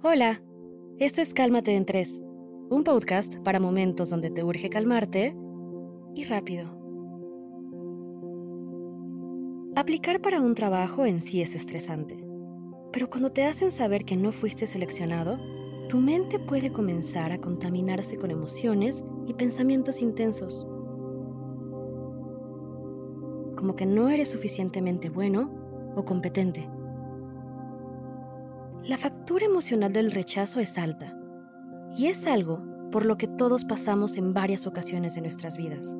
Hola, esto es Cálmate en Tres, un podcast para momentos donde te urge calmarte y rápido. Aplicar para un trabajo en sí es estresante, pero cuando te hacen saber que no fuiste seleccionado, tu mente puede comenzar a contaminarse con emociones y pensamientos intensos, como que no eres suficientemente bueno o competente la factura emocional del rechazo es alta y es algo por lo que todos pasamos en varias ocasiones de nuestras vidas.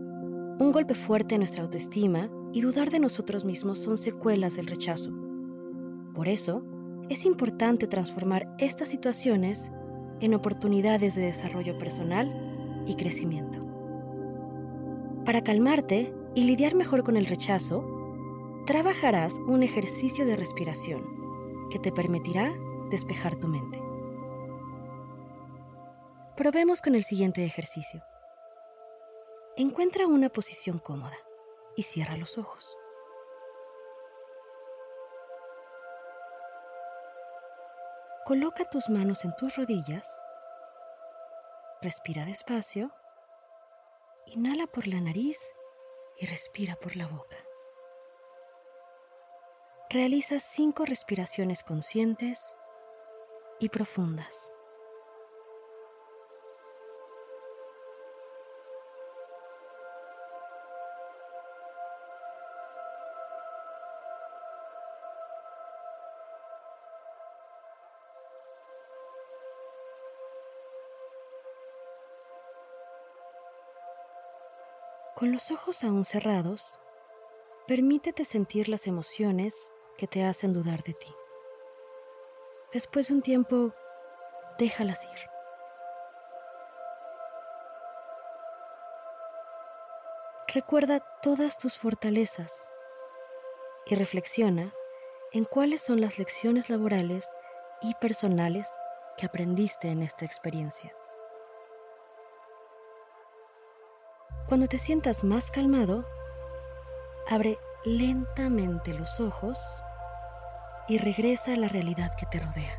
Un golpe fuerte en nuestra autoestima y dudar de nosotros mismos son secuelas del rechazo. Por eso, es importante transformar estas situaciones en oportunidades de desarrollo personal y crecimiento. Para calmarte y lidiar mejor con el rechazo, trabajarás un ejercicio de respiración que te permitirá despejar tu mente. Probemos con el siguiente ejercicio. Encuentra una posición cómoda y cierra los ojos. Coloca tus manos en tus rodillas, respira despacio, inhala por la nariz y respira por la boca. Realiza cinco respiraciones conscientes y profundas. Con los ojos aún cerrados, permítete sentir las emociones que te hacen dudar de ti. Después de un tiempo, déjalas ir. Recuerda todas tus fortalezas y reflexiona en cuáles son las lecciones laborales y personales que aprendiste en esta experiencia. Cuando te sientas más calmado, abre lentamente los ojos y regresa a la realidad que te rodea.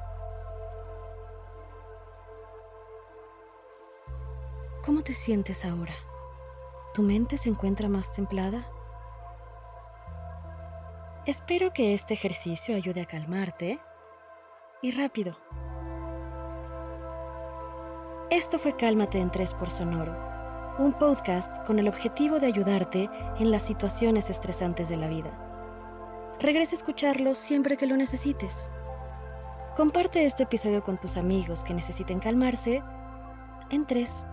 ¿Cómo te sientes ahora? ¿Tu mente se encuentra más templada? Espero que este ejercicio ayude a calmarte y rápido. Esto fue Cálmate en 3 por Sonoro, un podcast con el objetivo de ayudarte en las situaciones estresantes de la vida. Regresa a escucharlo siempre que lo necesites. Comparte este episodio con tus amigos que necesiten calmarse en 3